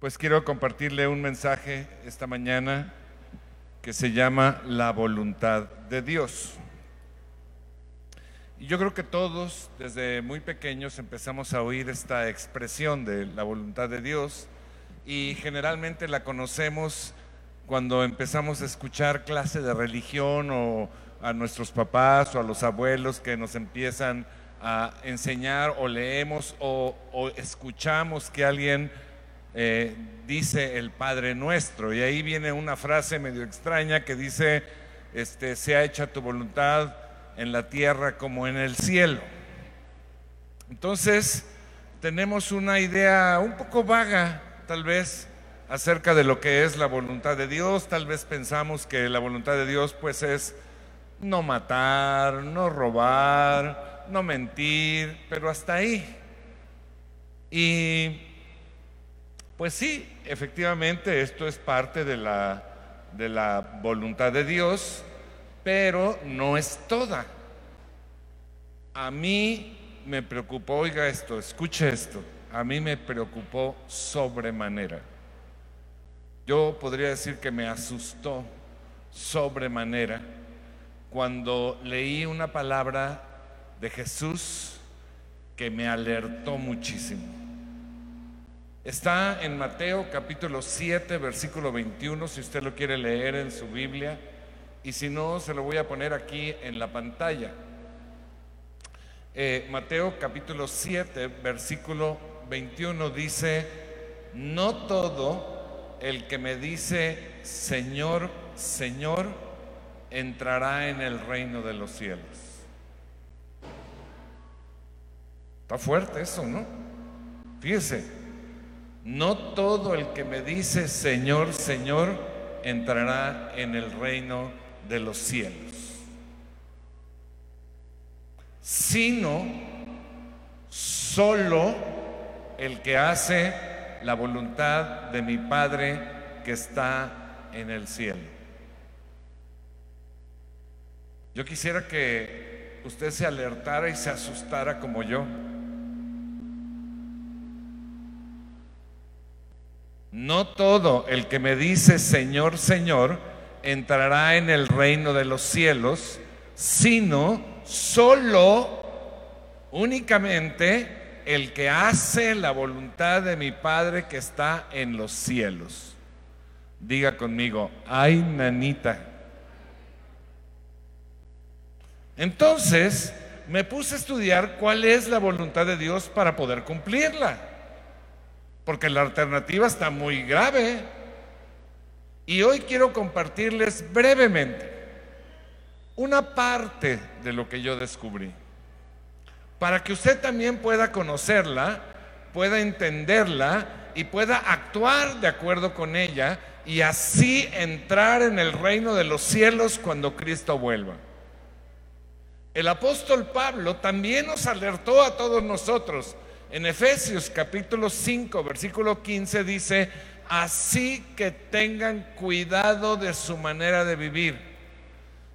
Pues quiero compartirle un mensaje esta mañana que se llama La voluntad de Dios. Y yo creo que todos desde muy pequeños empezamos a oír esta expresión de la voluntad de Dios y generalmente la conocemos cuando empezamos a escuchar clase de religión o a nuestros papás o a los abuelos que nos empiezan a enseñar o leemos o, escuchamos que alguien eh, dice el Padre Nuestro. Y ahí viene una frase medio extraña que dice, este, sea hecha tu voluntad en la tierra como en el cielo. Entonces, tenemos una idea un poco vaga, tal vez, acerca de lo que es la voluntad de Dios. Tal vez pensamos que la voluntad de Dios pues es no matar, no robar, no mentir, pero hasta ahí. Y pues sí, efectivamente esto es parte de la, de la voluntad de Dios, pero no es toda. A mí me preocupó, oiga esto, escuche esto, a mí me preocupó sobremanera. Yo podría decir que me asustó sobremanera cuando leí una palabra de Jesús que me alertó muchísimo. Está en Mateo capítulo 7, versículo 21, si usted lo quiere leer en su Biblia, y si no, se lo voy a poner aquí en la pantalla. Eh, Mateo capítulo 7, versículo 21 dice, no todo el que me dice, Señor, Señor, entrará en el reino de los cielos. Está fuerte eso, ¿no? Fíjese, no todo el que me dice, Señor, Señor, entrará en el reino de los cielos, sino solo el que hace la voluntad de mi Padre que está en el cielo. Yo quisiera que usted se alertara y se asustara como yo. No todo el que me dice Señor, Señor, entrará en el reino de los cielos, sino solo, únicamente, el que hace la voluntad de mi Padre que está en los cielos. Diga conmigo, ay nanita. Entonces me puse a estudiar cuál es la voluntad de Dios para poder cumplirla. Porque la alternativa está muy grave. Y hoy quiero compartirles brevemente una parte de lo que yo descubrí para que usted también pueda conocerla, pueda entenderla y pueda actuar de acuerdo con ella y así entrar en el reino de los cielos cuando Cristo vuelva. El apóstol Pablo también nos alertó a todos nosotros. En Efesios capítulo 5, versículo 15 dice, así que tengan cuidado de su manera de vivir.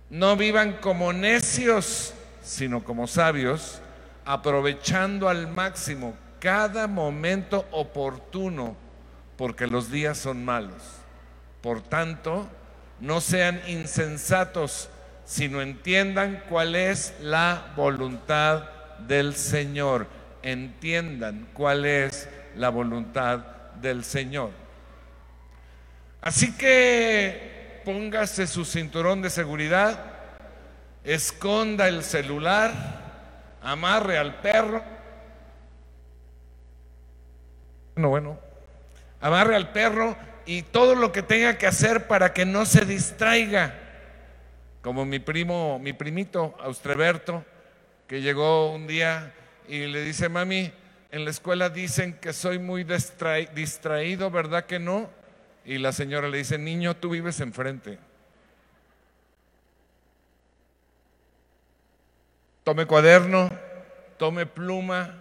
No vivan como necios, sino como sabios aprovechando al máximo cada momento oportuno, porque los días son malos. Por tanto, no sean insensatos, sino entiendan cuál es la voluntad del Señor. Entiendan cuál es la voluntad del Señor. Así que póngase su cinturón de seguridad, esconda el celular, amarre al perro. Bueno, bueno, amarre al perro y todo lo que tenga que hacer para que no se distraiga. Como mi primo, mi primito Austreberto, que llegó un día y le dice, mami, en la escuela dicen que soy muy distraído, ¿verdad que no? Y la señora le dice, niño, tú vives enfrente. Tome cuaderno, tome pluma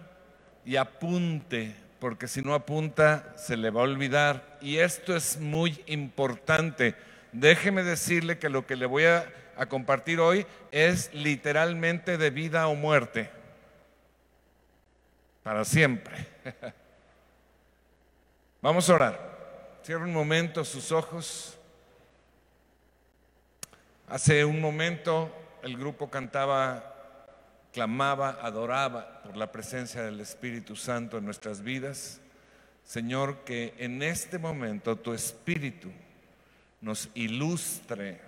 y apunte, porque si no apunta se le va a olvidar. Y esto es muy importante. Déjeme decirle que lo que le voy a, compartir hoy es literalmente de vida o muerte. Para siempre. Vamos a orar. Cierra un momento sus ojos. Hace un momento el grupo cantaba, clamaba, adoraba por la presencia del Espíritu Santo en nuestras vidas. Señor, que en este momento tu Espíritu nos ilustre,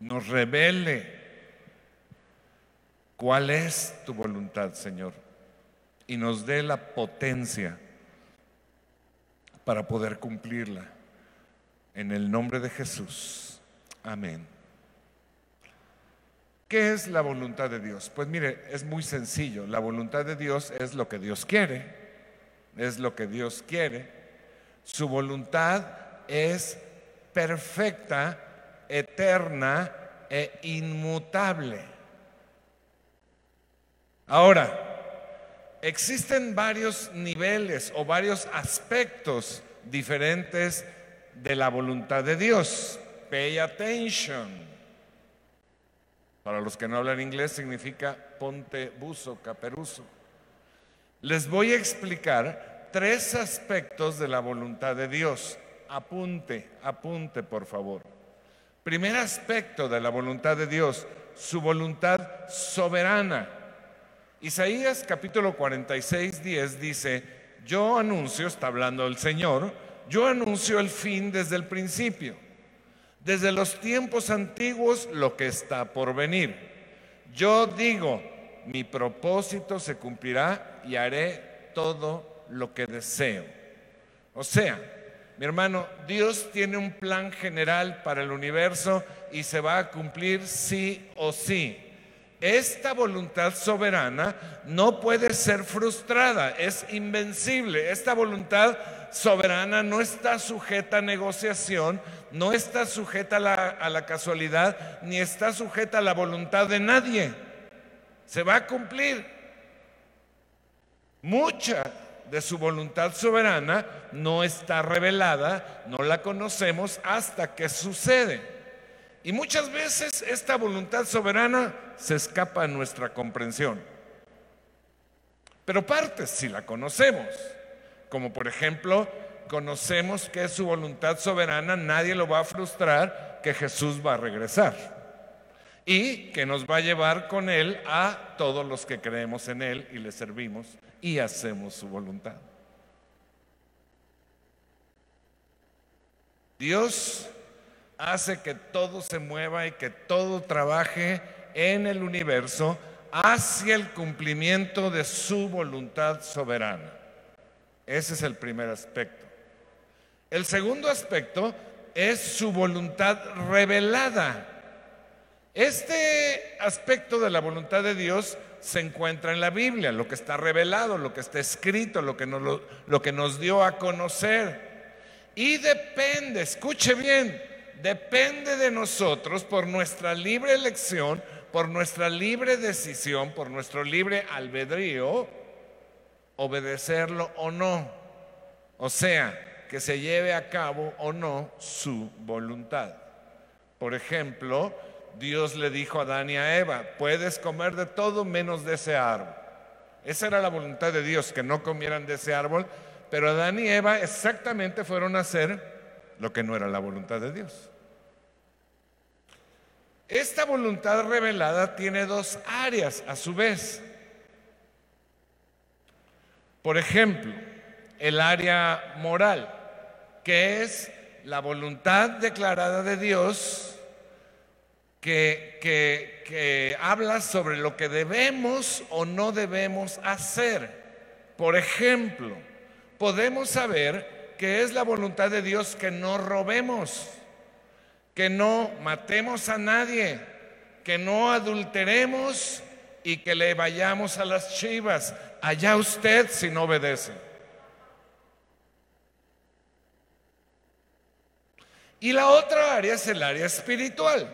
nos revele cuál es tu voluntad, Señor, y nos dé la potencia para poder cumplirla. En el nombre de Jesús. Amén. ¿Qué es la voluntad de Dios? Pues mire, es muy sencillo. La voluntad de Dios es lo que Dios quiere. Es lo que Dios quiere. Su voluntad es perfecta, eterna e inmutable. Ahora, existen varios niveles o varios aspectos diferentes de la voluntad de Dios. Pay attention. Para los que no hablan inglés significa ponte buzo, caperuzo. Les voy a explicar tres aspectos de la voluntad de Dios. Apunte, apunte por favor. Primer aspecto de la voluntad de Dios, su voluntad soberana. Isaías capítulo 46, 10 dice, yo anuncio, está hablando el Señor, yo anuncio el fin desde el principio desde los tiempos antiguos lo que está por venir. Yo digo, mi propósito se cumplirá y haré todo lo que deseo. O sea, mi hermano, Dios tiene un plan general para el universo y se va a cumplir sí o sí. Esta voluntad soberana no puede ser frustrada, es invencible. Esta voluntad soberana no está sujeta a negociación, no está sujeta a la, casualidad, ni está sujeta a la voluntad de nadie. Se va a cumplir. Mucha de su voluntad soberana no está revelada, no la conocemos hasta que sucede. Y muchas veces esta voluntad soberana se escapa a nuestra comprensión. Pero partes si la conocemos, como por ejemplo conocemos que es su voluntad soberana, nadie lo va a frustrar, que Jesús va a regresar y que nos va a llevar con Él a todos los que creemos en Él y le servimos y hacemos su voluntad. Dios hace que todo se mueva y que todo trabaje en el universo hacia el cumplimiento de su voluntad soberana. Ese es el primer aspecto. El segundo aspecto es su voluntad revelada. Este aspecto de la voluntad de Dios se encuentra en la Biblia, lo que está revelado, lo que está escrito, lo que nos, dio a conocer. Y depende, escuche bien, depende de nosotros por nuestra libre elección, por nuestra libre decisión, por nuestro libre albedrío, obedecerlo o no. O sea, que se lleve a cabo o no su voluntad. Por ejemplo, Dios le dijo a Adán y a Eva, puedes comer de todo menos de ese árbol. Esa era la voluntad de Dios, que no comieran de ese árbol, pero Adán y Eva exactamente fueron a hacer lo que no era la voluntad de Dios. Esta voluntad revelada tiene dos áreas a su vez. Por ejemplo, el área moral que es la voluntad declarada de Dios que, que, habla sobre lo que debemos o no debemos hacer. Por ejemplo, podemos saber que es la voluntad de Dios que no robemos, que no matemos a nadie, que no adulteremos y que le vayamos a las chivas. Allá usted si no obedece. Y la otra área es el área espiritual.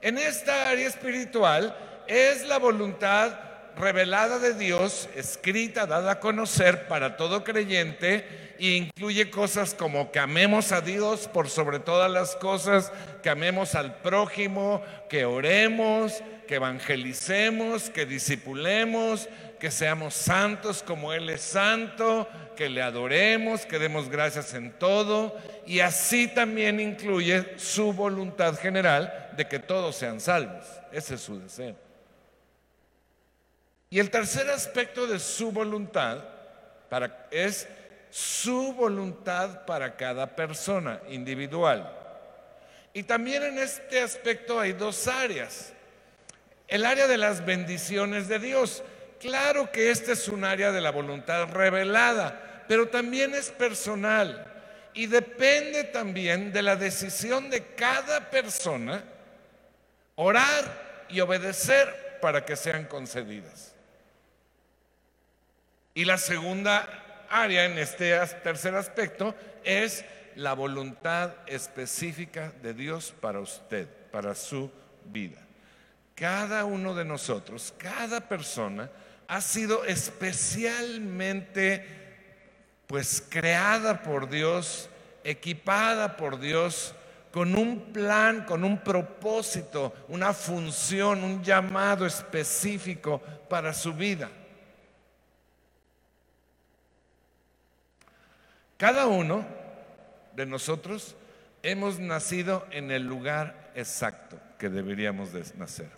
En esta área espiritual es la voluntad revelada de Dios, escrita, dada a conocer para todo creyente, incluye cosas como que amemos a Dios por sobre todas las cosas, que amemos al prójimo, que oremos, que evangelicemos, que disipulemos, que seamos santos como Él es santo, que le adoremos, que demos gracias en todo. Y así también incluye su voluntad general de que todos sean salvos. Ese es su deseo. Y el tercer aspecto de su voluntad para, es su voluntad para cada persona individual. Y también en este aspecto hay dos áreas. El área de las bendiciones de Dios. Claro que este es un área de la voluntad revelada, pero también es personal y depende también de la decisión de cada persona orar y obedecer para que sean concedidas. Y la segunda área en este tercer aspecto es la voluntad específica de Dios para usted, para su vida. Cada uno de nosotros, cada persona ha sido especialmente pues creada por Dios, equipada por Dios con un plan, con un propósito, una función, un llamado específico para su vida. Cada uno de nosotros hemos nacido en el lugar exacto que deberíamos de nacer.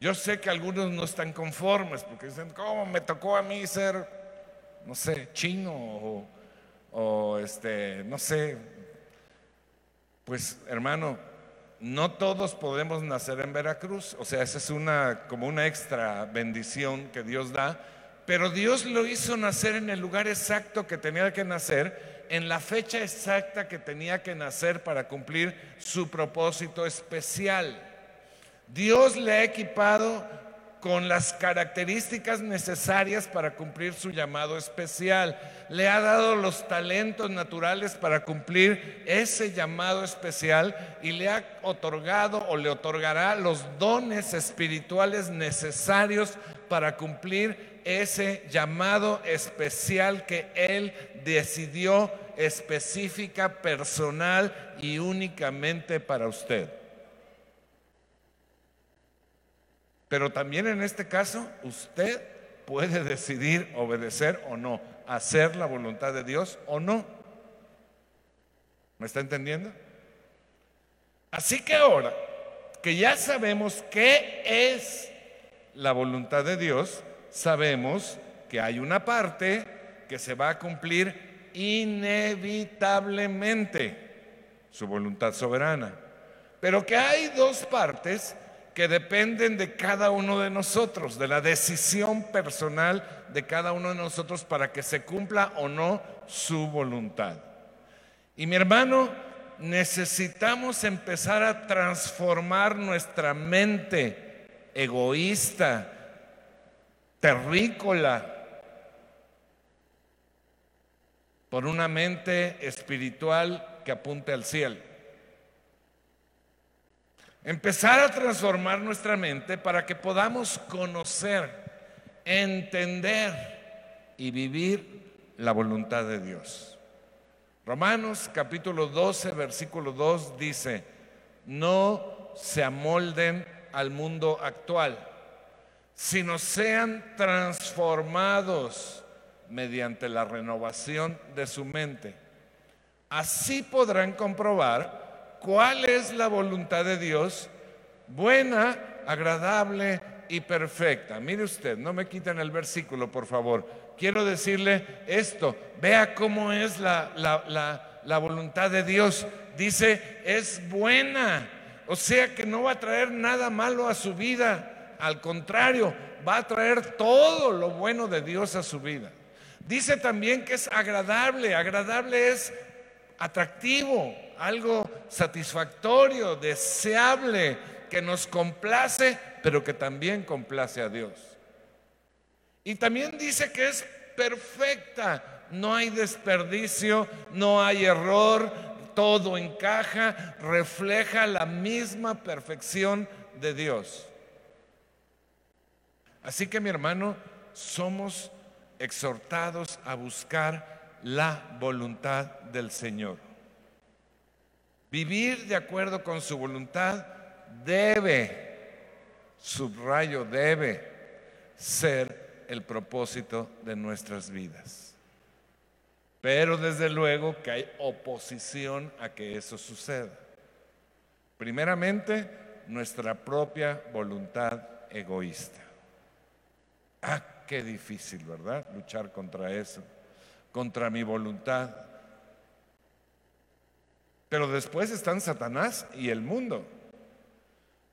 Yo sé que algunos no están conformes porque dicen, ¿cómo me tocó a mí ser, no sé, chino o, este, no sé? Pues hermano, no todos podemos nacer en Veracruz, o sea, esa es una como una extra bendición que Dios da, pero Dios lo hizo nacer en el lugar exacto que tenía que nacer, en la fecha exacta que tenía que nacer para cumplir su propósito especial. Dios le ha equipado con las características necesarias para cumplir su llamado especial. Le ha dado los talentos naturales para cumplir ese llamado especial y le ha otorgado o le otorgará los dones espirituales necesarios para cumplir ese llamado especial que Él decidió específica, personal y únicamente para usted. Pero también en este caso usted puede decidir obedecer o no, hacer la voluntad de Dios o no. ¿Me está entendiendo? Así que ahora que ya sabemos qué es la voluntad de Dios, sabemos que hay una parte que se va a cumplir inevitablemente, su voluntad soberana, pero que hay dos partes que dependen de cada uno de nosotros, de la decisión personal de cada uno de nosotros para que se cumpla o no su voluntad. Y mi hermano, necesitamos empezar a transformar nuestra mente egoísta, terrícola, por una mente espiritual que apunte al cielo. Empezar a transformar nuestra mente para que podamos conocer, entender y vivir la voluntad de Dios. Romanos capítulo 12, versículo 2 dice, no se amolden al mundo actual, sino sean transformados mediante la renovación de su mente. Así podrán comprobar cuál es la voluntad de Dios, buena, agradable y perfecta. Mire usted, no me quiten el versículo, por favor. Quiero decirle esto, vea cómo es la, la, voluntad de Dios. Dice, es buena, o sea que no va a traer nada malo a su vida, al contrario, va a traer todo lo bueno de Dios a su vida. Dice también que es agradable, agradable es atractivo, algo satisfactorio, deseable, que nos complace, pero que también complace a Dios. Y también dice que es perfecta, no hay desperdicio, no hay error, todo encaja, refleja la misma perfección de Dios. Así que mi hermano, somos exhortados a buscar la voluntad del Señor. Vivir de acuerdo con su voluntad debe, subrayo, debe ser el propósito de nuestras vidas. Pero desde luego que hay oposición a que eso suceda. Primeramente, nuestra propia voluntad egoísta. Ah, qué difícil, ¿verdad? Luchar contra eso, contra mi voluntad. Pero después están Satanás y el mundo.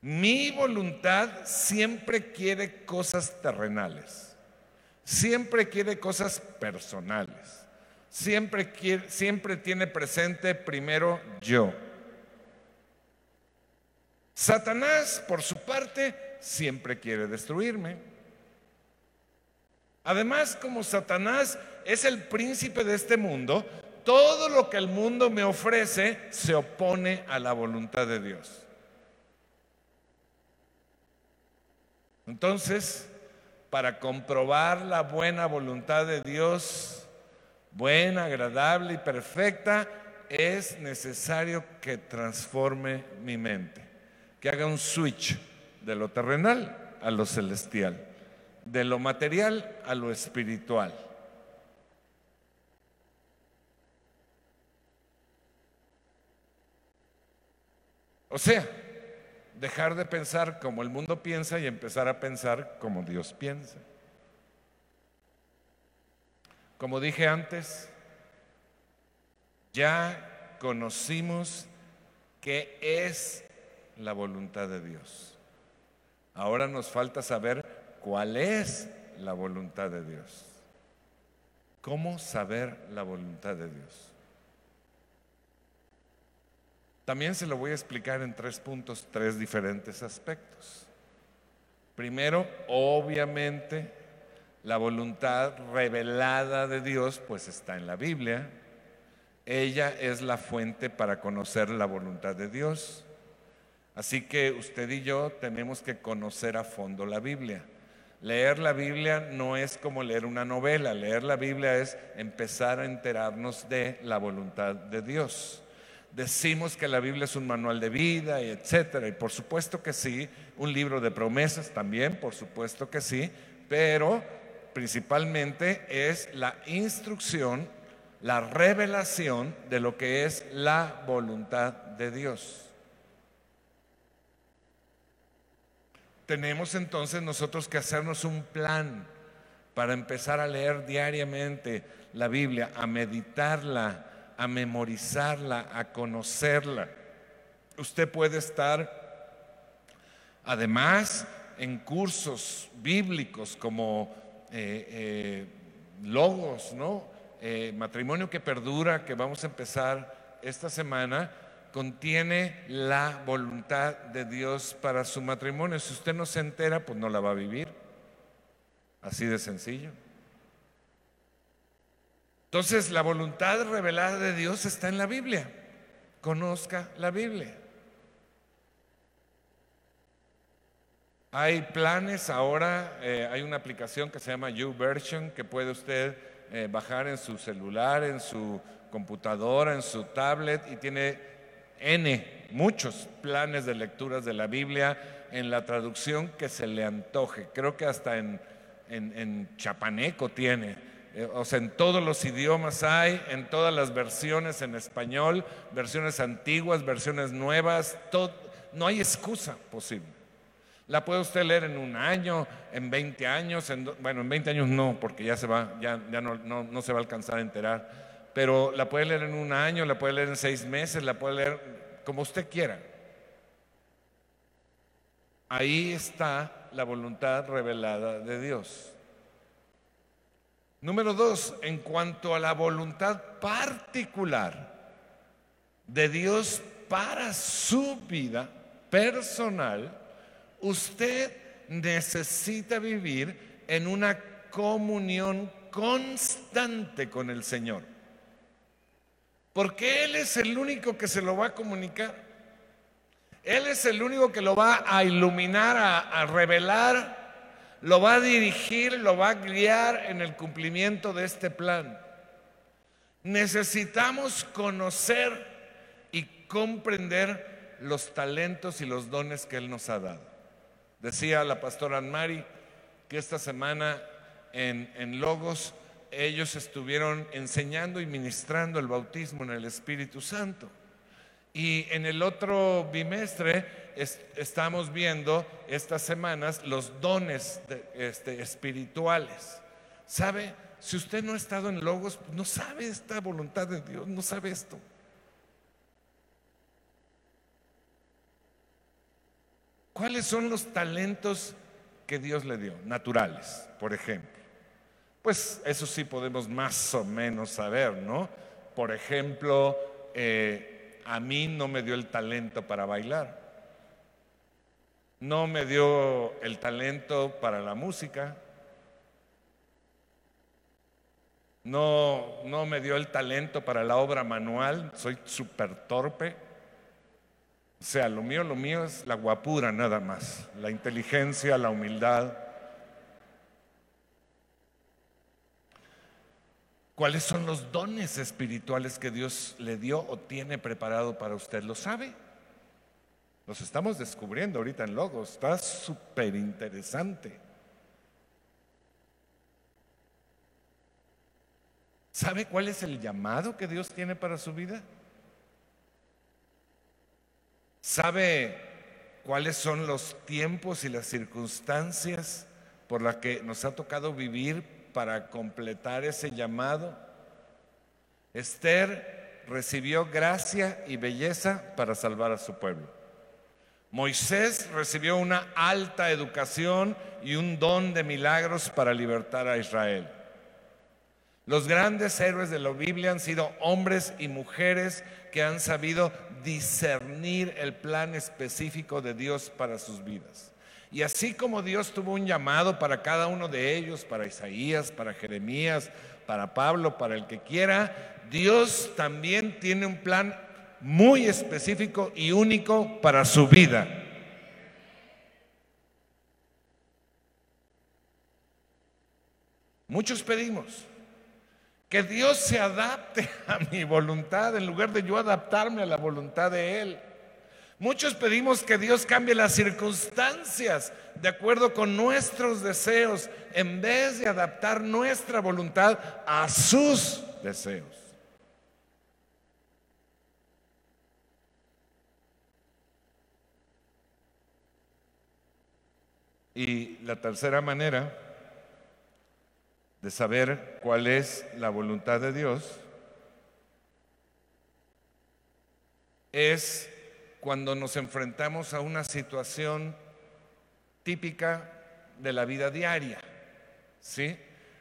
Mi voluntad siempre quiere cosas terrenales, siempre quiere cosas personales, siempre, quiere, siempre tiene presente primero yo. Satanás, por su parte, siempre quiere destruirme. Además, como Satanás es el príncipe de este mundo, todo lo que el mundo me ofrece se opone a la voluntad de Dios. Entonces, para comprobar la buena voluntad de Dios, buena, agradable y perfecta, es necesario que transforme mi mente que haga un switch de lo terrenal a lo celestial, de lo material a lo espiritual. O sea, dejar de pensar como el mundo piensa y empezar a pensar como Dios piensa. Como dije antes, ya conocimos que es la voluntad de Dios. Ahora nos falta saber cuál es la voluntad de Dios. ¿Cómo saber la voluntad de Dios? También se lo voy a explicar en tres puntos, tres diferentes aspectos. Primero, obviamente, la voluntad revelada de Dios pues está en la Biblia. Ella es la fuente para conocer la voluntad de Dios. Así que usted y yo tenemos que conocer a fondo la Biblia. Leer la Biblia no es como leer una novela, leer la Biblia es empezar a enterarnos de la voluntad de Dios. Decimos que la Biblia es un manual de vida etcétera, y por supuesto que sí, un libro de promesas también, por supuesto que sí, pero principalmente es la instrucción, la revelación de lo que es la voluntad de Dios. Tenemos entonces nosotros que hacernos un plan para empezar a leer diariamente la Biblia, a meditarla, a memorizarla, a conocerla. Usted puede estar, además, en cursos bíblicos como eh, eh, Logos, ¿no? Eh, matrimonio que perdura, que vamos a empezar esta semana contiene la voluntad de Dios para su matrimonio. Si usted no se entera, pues no la va a vivir. Así de sencillo. Entonces, la voluntad revelada de Dios está en la Biblia. Conozca la Biblia. Hay planes ahora, eh, hay una aplicación que se llama YouVersion que puede usted eh, bajar en su celular, en su computadora, en su tablet y tiene N, muchos planes de lecturas de la Biblia en la traducción que se le antoje. Creo que hasta en, en, chapaneco tiene. Eh, o sea, en todos los idiomas hay, en todas las versiones en español, versiones antiguas, versiones nuevas, no hay excusa posible. La puede usted leer en un año, en 20 años, bueno, en 20 años no, porque ya se va, ya, ya no, no se va a alcanzar a enterar pero la puede leer en un año, la puede leer en seis meses, la puede leer como usted quiera. Ahí está la voluntad revelada de Dios. Número dos, en cuanto a la voluntad particular de Dios para su vida personal, usted necesita vivir en una comunión constante con el Señor. Porque Él es el único que se lo va a comunicar. Él es el único que lo va a iluminar, a, revelar, lo va a dirigir, lo va a guiar en el cumplimiento de este plan. Necesitamos conocer y comprender los talentos y los dones que Él nos ha dado. Decía la pastora Anmari que esta semana en, en Logos ellos estuvieron enseñando y ministrando el bautismo en el Espíritu Santo. Y en el otro bimestre estamos viendo estas semanas los dones este, espirituales. ¿Sabe? Si usted no ha estado en Logos, no sabe esta voluntad de Dios, no sabe esto. ¿Cuáles son los talentos que Dios le dio? Naturales, por ejemplo. Pues eso sí podemos más o menos saber, ¿no? Por ejemplo, eh, a mí no me dio el talento para bailar. No me dio el talento para la música. No, no me dio el talento para la obra manual. Soy súper torpe. O sea, lo mío, lo mío es la guapura nada más, la inteligencia, la humildad. ¿Cuáles son los dones espirituales que Dios le dio o tiene preparado para usted? ¿Lo sabe? Los estamos descubriendo ahorita en Logos. Está súper interesante. ¿Sabe cuál es el llamado que Dios tiene para su vida? ¿Sabe cuáles son los tiempos y las circunstancias por las que nos ha tocado vivir para completar ese llamado? Esther recibió gracia y belleza para salvar a su pueblo. Moisés recibió una alta educación y un don de milagros para libertar a Israel. Los grandes héroes de la Biblia han sido hombres y mujeres que han sabido discernir el plan específico de Dios para sus vidas. Y así como Dios tuvo un llamado para cada uno de ellos, para Isaías, para Jeremías, para Pablo, para el que quiera, Dios también tiene un plan muy específico y único para su vida. Muchos pedimos, que Dios se adapte a mi voluntad en lugar de yo adaptarme a la voluntad de Él. Muchos pedimos que Dios cambie las circunstancias de acuerdo con nuestros deseos en vez de adaptar nuestra voluntad a sus deseos. Y la tercera manera de saber cuál es la voluntad de Dios es cuando nos enfrentamos a una situación típica de la vida diaria. ¿Sí?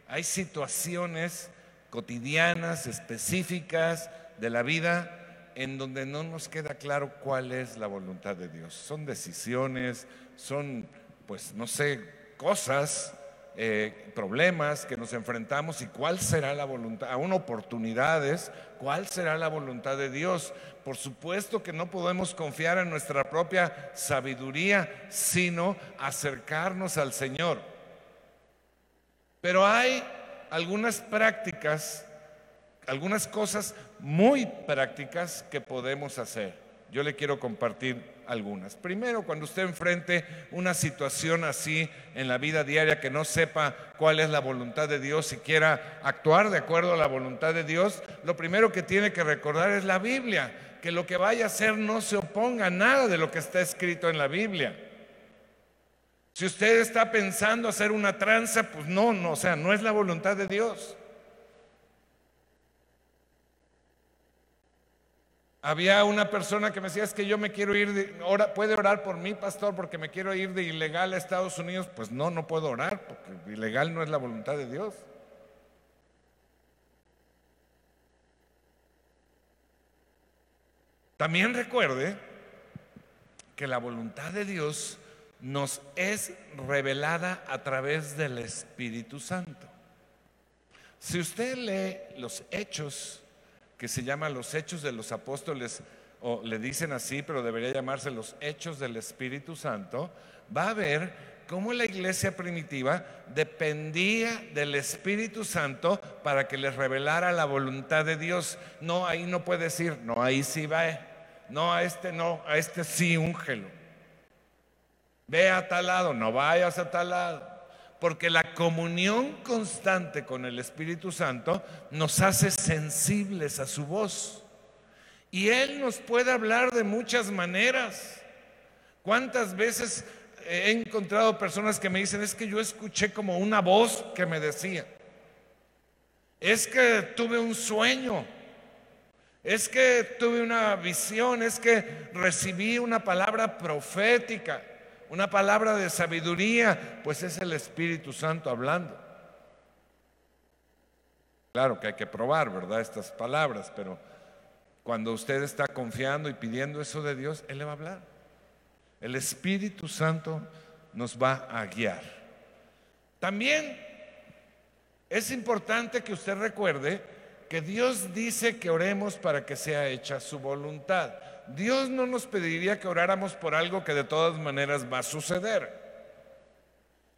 Hay situaciones cotidianas, específicas de la vida en donde no nos queda claro cuál es la voluntad de Dios. Son decisiones, son, pues, no sé, cosas eh, problemas que nos enfrentamos y cuál será la voluntad, aún oportunidades, cuál será la voluntad de Dios. Por supuesto que no podemos confiar en nuestra propia sabiduría, sino acercarnos al Señor. Pero hay algunas prácticas, algunas cosas muy prácticas que podemos hacer. Yo le quiero compartir algunas. Primero, cuando usted enfrente una situación así en la vida diaria que no sepa cuál es la voluntad de Dios y quiera actuar de acuerdo a la voluntad de Dios, lo primero que tiene que recordar es la Biblia, que lo que vaya a hacer no se oponga a nada de lo que está escrito en la Biblia. Si usted está pensando hacer una tranza, pues no, no, o sea, no es la voluntad de Dios. Había una persona que me decía, es que yo me quiero ir, de, ¿puede orar por mí, pastor, porque me quiero ir de ilegal a Estados Unidos? Pues no, no puedo orar, porque ilegal no es la voluntad de Dios. También recuerde que la voluntad de Dios nos es revelada a través del Espíritu Santo. Si usted lee los hechos que se llama Los Hechos de los Apóstoles, o le dicen así, pero debería llamarse Los Hechos del Espíritu Santo, va a ver cómo la iglesia primitiva dependía del Espíritu Santo para que les revelara la voluntad de Dios. No, ahí no puede decir, no, ahí sí va, no, a este no, a este sí, úngelo. Ve a tal lado, no vayas a tal lado. Porque la comunión constante con el Espíritu Santo nos hace sensibles a su voz. Y Él nos puede hablar de muchas maneras. ¿Cuántas veces he encontrado personas que me dicen, es que yo escuché como una voz que me decía, es que tuve un sueño, es que tuve una visión, es que recibí una palabra profética, una palabra de sabiduría, pues es el Espíritu Santo hablando. Claro que hay que probar, ¿verdad? Estas palabras, pero cuando usted está confiando y pidiendo eso de Dios, Él le va a hablar. El Espíritu Santo nos va a guiar. También es importante que usted recuerde que Dios dice que oremos para que sea hecha su voluntad. Dios no nos pediría que oráramos por algo que de todas maneras va a suceder.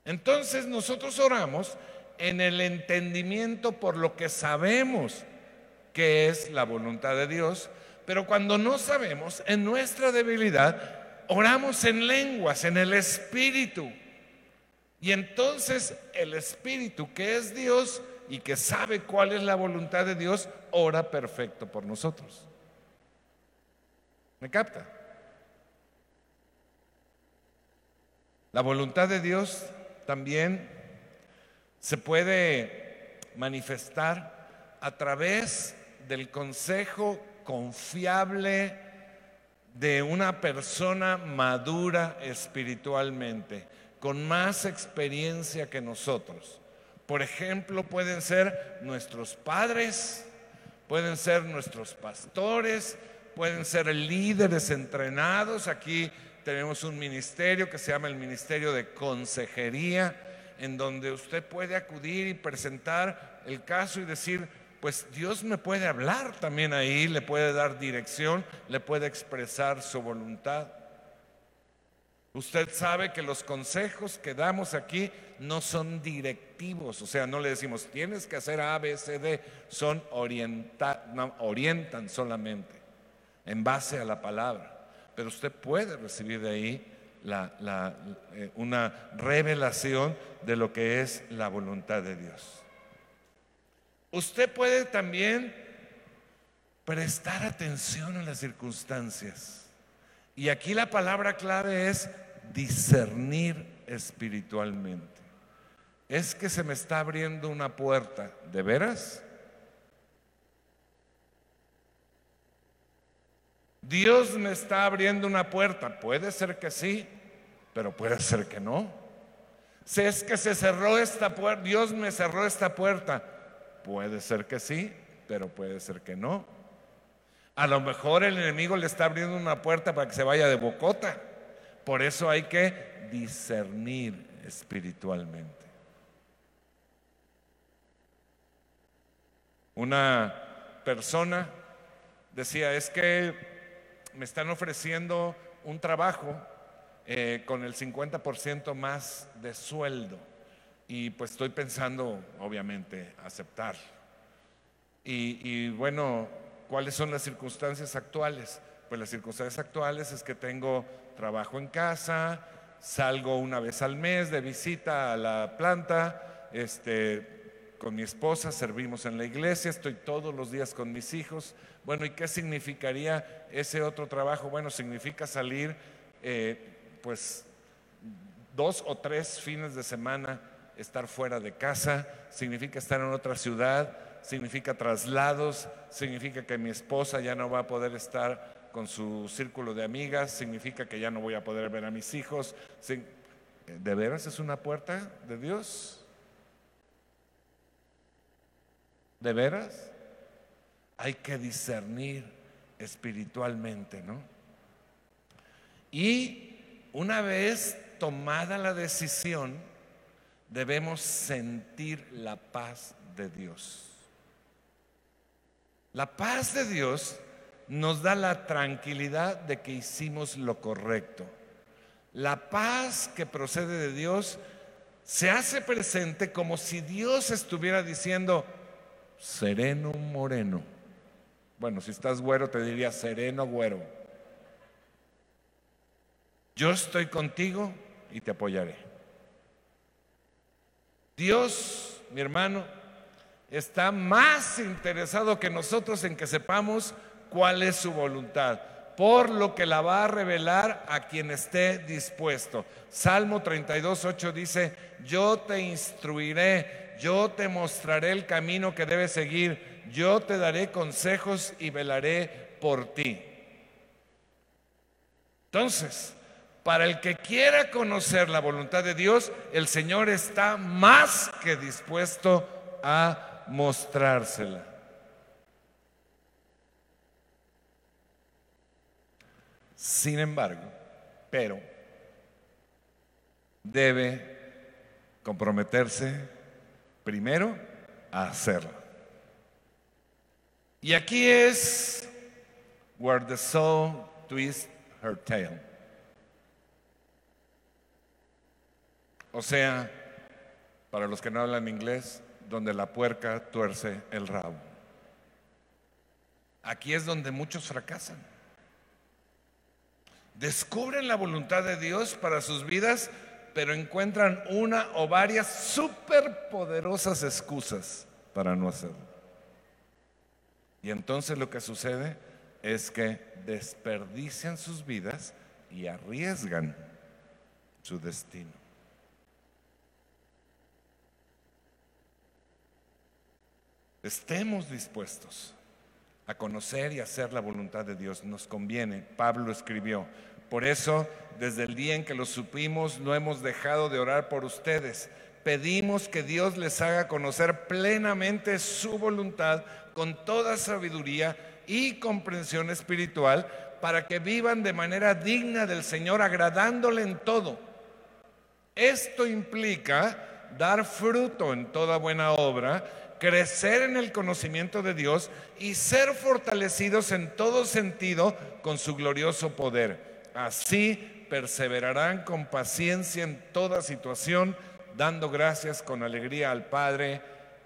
Entonces nosotros oramos en el entendimiento por lo que sabemos que es la voluntad de Dios, pero cuando no sabemos, en nuestra debilidad, oramos en lenguas, en el Espíritu. Y entonces el Espíritu, que es Dios y que sabe cuál es la voluntad de Dios, ora perfecto por nosotros. ¿Me capta? La voluntad de Dios también se puede manifestar a través del consejo confiable, de una persona madura espiritualmente, con más experiencia que nosotros. Por ejemplo, pueden ser nuestros padres, pueden ser nuestros pastores, pueden ser líderes entrenados. Aquí tenemos un ministerio que se llama el Ministerio de Consejería, en donde usted puede acudir y presentar el caso y decir, pues Dios me puede hablar también ahí, le puede dar dirección, le puede expresar su voluntad. Usted sabe que los consejos que damos aquí no son directivos, o sea, no le decimos tienes que hacer A, B, C, D, son orientan solamente en base a la palabra. Pero usted puede recibir de ahí eh, una revelación de lo que es la voluntad de Dios. Usted puede también prestar atención a las circunstancias. Y aquí la palabra clave es discernir espiritualmente. Es que se me está abriendo una puerta, ¿de veras? Dios me está abriendo una puerta, puede ser que sí, pero puede ser que no. Si es que se cerró esta puerta, Dios me cerró esta puerta, Puede ser que sí, pero puede ser que no. A lo mejor el enemigo le está abriendo una puerta para que se vaya de bocota. Por eso hay que discernir espiritualmente. Una persona decía, es que me están ofreciendo un trabajo eh, con el 50% más de sueldo y pues estoy pensando, obviamente, aceptar. Y, bueno, ¿cuáles son las circunstancias actuales? Pues las circunstancias actuales es que tengo trabajo en casa, salgo una vez al mes de visita a la planta, este, con mi esposa servimos en la iglesia, estoy todos los días con mis hijos. Bueno, ¿y qué significaría ese otro trabajo? Bueno, significa salir eh, pues dos o tres fines de semana estar fuera de casa, significa estar en otra ciudad, significa traslados, significa que mi esposa ya no va a poder estar con su círculo de amigas, significa que ya no voy a poder ver a mis hijos. ¿De veras es una puerta de Dios? ¿De veras? Hay que discernir espiritualmente, ¿no? Y una vez tomada la decisión, debemos sentir la paz de Dios. La paz de Dios nos da la tranquilidad de que hicimos lo correcto. La paz que procede de Dios se hace presente como si Dios estuviera diciendo, sereno moreno. Bueno, si estás güero te diría sereno güero. Yo estoy contigo y te apoyaré. Dios, mi hermano, está más interesado que nosotros en que sepamos cuál es su voluntad, por lo que la va a revelar a quien esté dispuesto. Salmo 32, 8 dice, yo te instruiré, yo te mostraré el camino que debes seguir, yo te daré consejos y velaré por ti. Entonces, para el que quiera conocer la voluntad de Dios, el Señor está más que dispuesto a mostrársela. Sin embargo, pero debe comprometerse primero a hacerlo. Y aquí es where the soul twists her tail. O sea, para los que no hablan inglés, donde la puerca tuerce el rabo. Aquí es donde muchos fracasan. Descubren la voluntad de Dios para sus vidas, pero encuentran una o varias superpoderosas excusas para no hacerlo. Y entonces lo que sucede es que desperdician sus vidas y arriesgan su destino. Estemos dispuestos a conocer y hacer la voluntad de Dios. Nos conviene. Pablo escribió, por eso desde el día en que lo supimos no hemos dejado de orar por ustedes. Pedimos que Dios les haga conocer plenamente su voluntad con toda sabiduría y comprensión espiritual para que vivan de manera digna del Señor, agradándole en todo. Esto implica dar fruto en toda buena obra crecer en el conocimiento de Dios y ser fortalecidos en todo sentido con su glorioso poder. Así perseverarán con paciencia en toda situación, dando gracias con alegría al Padre.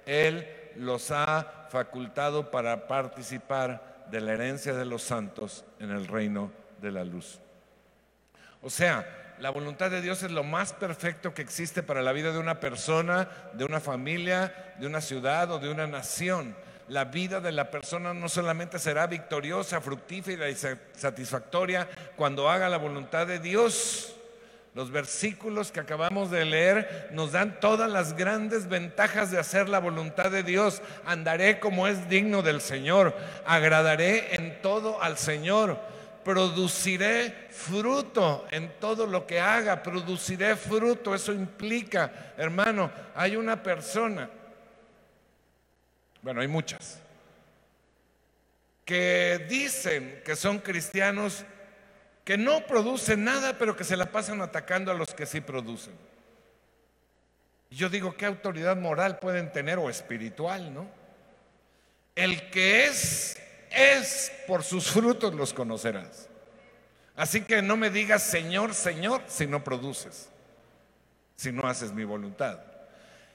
Él los ha facultado para participar de la herencia de los santos en el reino de la luz. O sea, la voluntad de Dios es lo más perfecto que existe para la vida de una persona, de una familia, de una ciudad o de una nación. La vida de la persona no solamente será victoriosa, fructífera y satisfactoria cuando haga la voluntad de Dios. Los versículos que acabamos de leer nos dan todas las grandes ventajas de hacer la voluntad de Dios. Andaré como es digno del Señor. Agradaré en todo al Señor produciré fruto en todo lo que haga, produciré fruto. Eso implica, hermano, hay una persona, bueno, hay muchas, que dicen que son cristianos, que no producen nada, pero que se la pasan atacando a los que sí producen. Yo digo, ¿qué autoridad moral pueden tener o espiritual, no? El que es es por sus frutos los conocerás. Así que no me digas Señor, Señor, si no produces, si no haces mi voluntad.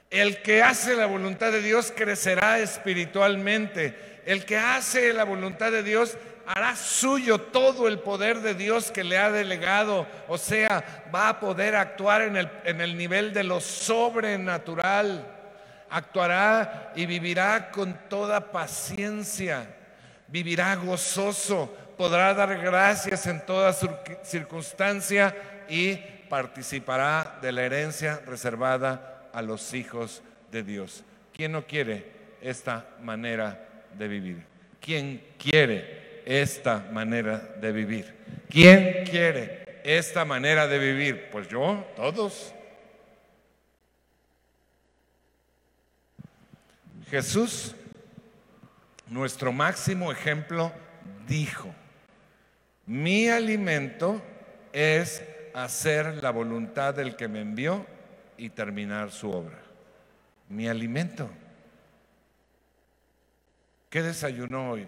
El que hace la voluntad de Dios crecerá espiritualmente. El que hace la voluntad de Dios hará suyo todo el poder de Dios que le ha delegado. O sea, va a poder actuar en el, en el nivel de lo sobrenatural. Actuará y vivirá con toda paciencia vivirá gozoso, podrá dar gracias en toda circunstancia y participará de la herencia reservada a los hijos de Dios. ¿Quién no quiere esta manera de vivir? ¿Quién quiere esta manera de vivir? ¿Quién quiere esta manera de vivir? Pues yo, todos. Jesús nuestro máximo ejemplo dijo, mi alimento es hacer la voluntad del que me envió y terminar su obra. Mi alimento. ¿Qué desayunó hoy?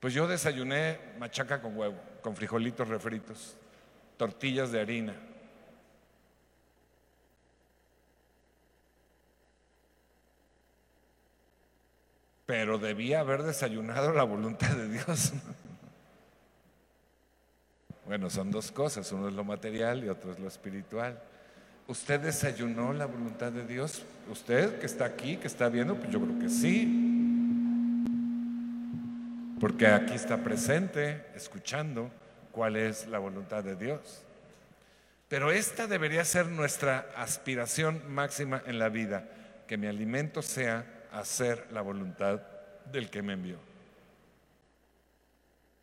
Pues yo desayuné machaca con huevo, con frijolitos refritos, tortillas de harina. Pero debía haber desayunado la voluntad de Dios. Bueno, son dos cosas, uno es lo material y otro es lo espiritual. ¿Usted desayunó la voluntad de Dios? ¿Usted que está aquí, que está viendo? Pues yo creo que sí. Porque aquí está presente, escuchando cuál es la voluntad de Dios. Pero esta debería ser nuestra aspiración máxima en la vida, que mi alimento sea hacer la voluntad del que me envió.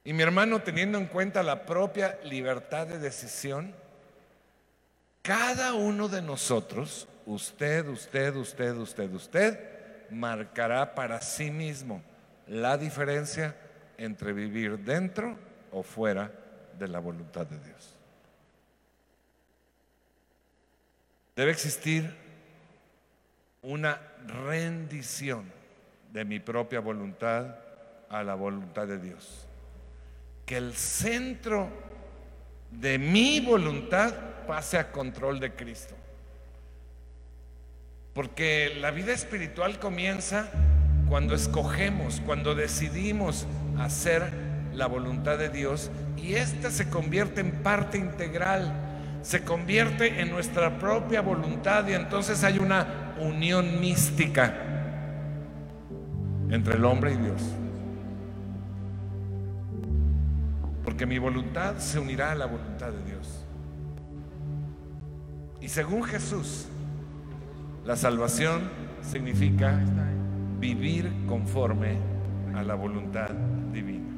Y mi hermano, teniendo en cuenta la propia libertad de decisión, cada uno de nosotros, usted, usted, usted, usted, usted, marcará para sí mismo la diferencia entre vivir dentro o fuera de la voluntad de Dios. Debe existir una rendición de mi propia voluntad a la voluntad de Dios. Que el centro de mi voluntad pase a control de Cristo. Porque la vida espiritual comienza cuando escogemos, cuando decidimos hacer la voluntad de Dios y esta se convierte en parte integral, se convierte en nuestra propia voluntad y entonces hay una unión mística entre el hombre y Dios. Porque mi voluntad se unirá a la voluntad de Dios. Y según Jesús, la salvación significa vivir conforme a la voluntad divina.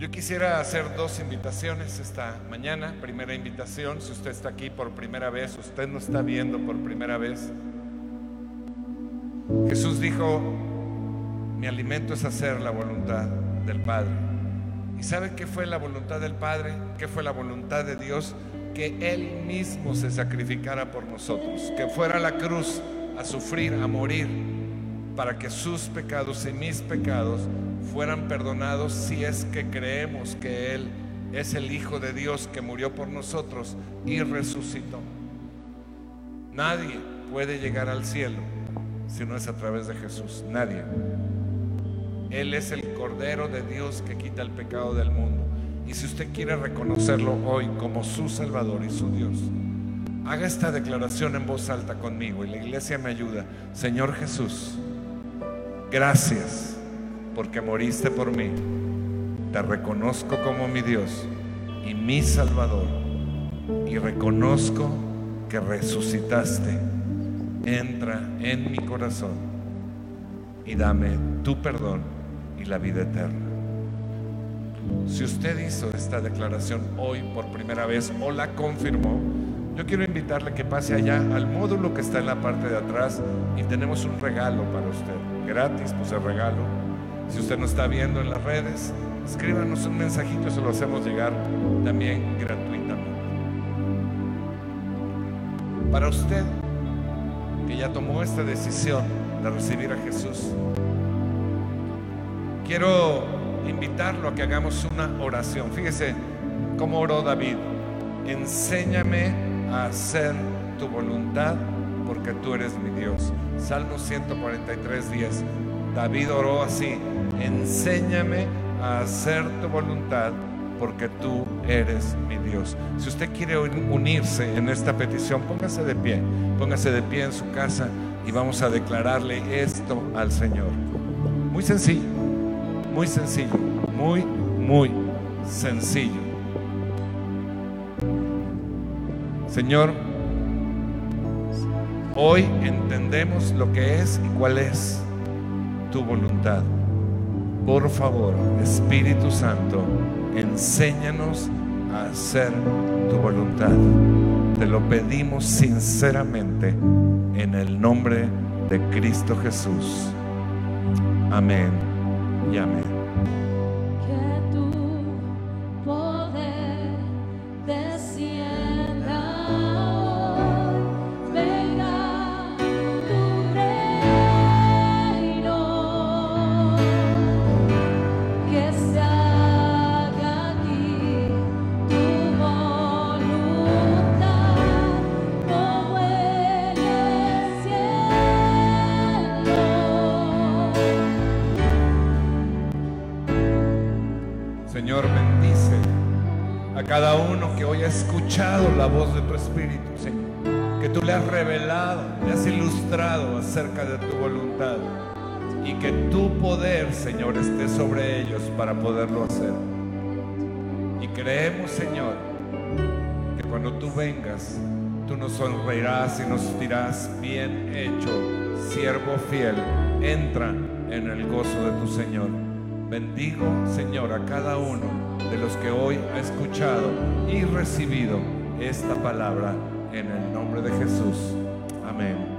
Yo quisiera hacer dos invitaciones esta mañana. Primera invitación, si usted está aquí por primera vez, usted no está viendo por primera vez. Jesús dijo, mi alimento es hacer la voluntad del Padre. ¿Y sabe qué fue la voluntad del Padre? ¿Qué fue la voluntad de Dios? Que Él mismo se sacrificara por nosotros, que fuera a la cruz a sufrir, a morir, para que sus pecados y mis pecados fueran perdonados si es que creemos que Él es el Hijo de Dios que murió por nosotros y resucitó. Nadie puede llegar al cielo si no es a través de Jesús. Nadie. Él es el Cordero de Dios que quita el pecado del mundo. Y si usted quiere reconocerlo hoy como su Salvador y su Dios, haga esta declaración en voz alta conmigo y la iglesia me ayuda. Señor Jesús, gracias porque moriste por mí. Te reconozco como mi Dios y mi Salvador. Y reconozco que resucitaste. Entra en mi corazón y dame tu perdón y la vida eterna. Si usted hizo esta declaración hoy por primera vez o la confirmó, yo quiero invitarle que pase allá al módulo que está en la parte de atrás y tenemos un regalo para usted. Gratis, pues el regalo. Si usted no está viendo en las redes, escríbanos un mensajito, se lo hacemos llegar también gratuitamente. Para usted que ya tomó esta decisión de recibir a Jesús, quiero invitarlo a que hagamos una oración. Fíjese cómo oró David. Enséñame a hacer tu voluntad porque tú eres mi Dios. Salmo 143, 10. David oró así. Enséñame a hacer tu voluntad porque tú eres mi Dios. Si usted quiere unirse en esta petición, póngase de pie. Póngase de pie en su casa y vamos a declararle esto al Señor. Muy sencillo. Muy sencillo, muy, muy sencillo. Señor, hoy entendemos lo que es y cuál es tu voluntad. Por favor, Espíritu Santo, enséñanos a hacer tu voluntad. Te lo pedimos sinceramente en el nombre de Cristo Jesús. Amén y amén. Tu Espíritu, Señor. Que tú le has revelado, le has ilustrado acerca de tu voluntad. Y que tu poder, Señor, esté sobre ellos para poderlo hacer. Y creemos, Señor, que cuando tú vengas, tú nos sonreirás y nos dirás, bien hecho, siervo fiel, entra en el gozo de tu Señor. Bendigo, Señor, a cada uno de los que hoy ha escuchado y recibido esta palabra en el nombre de Jesús. Amén.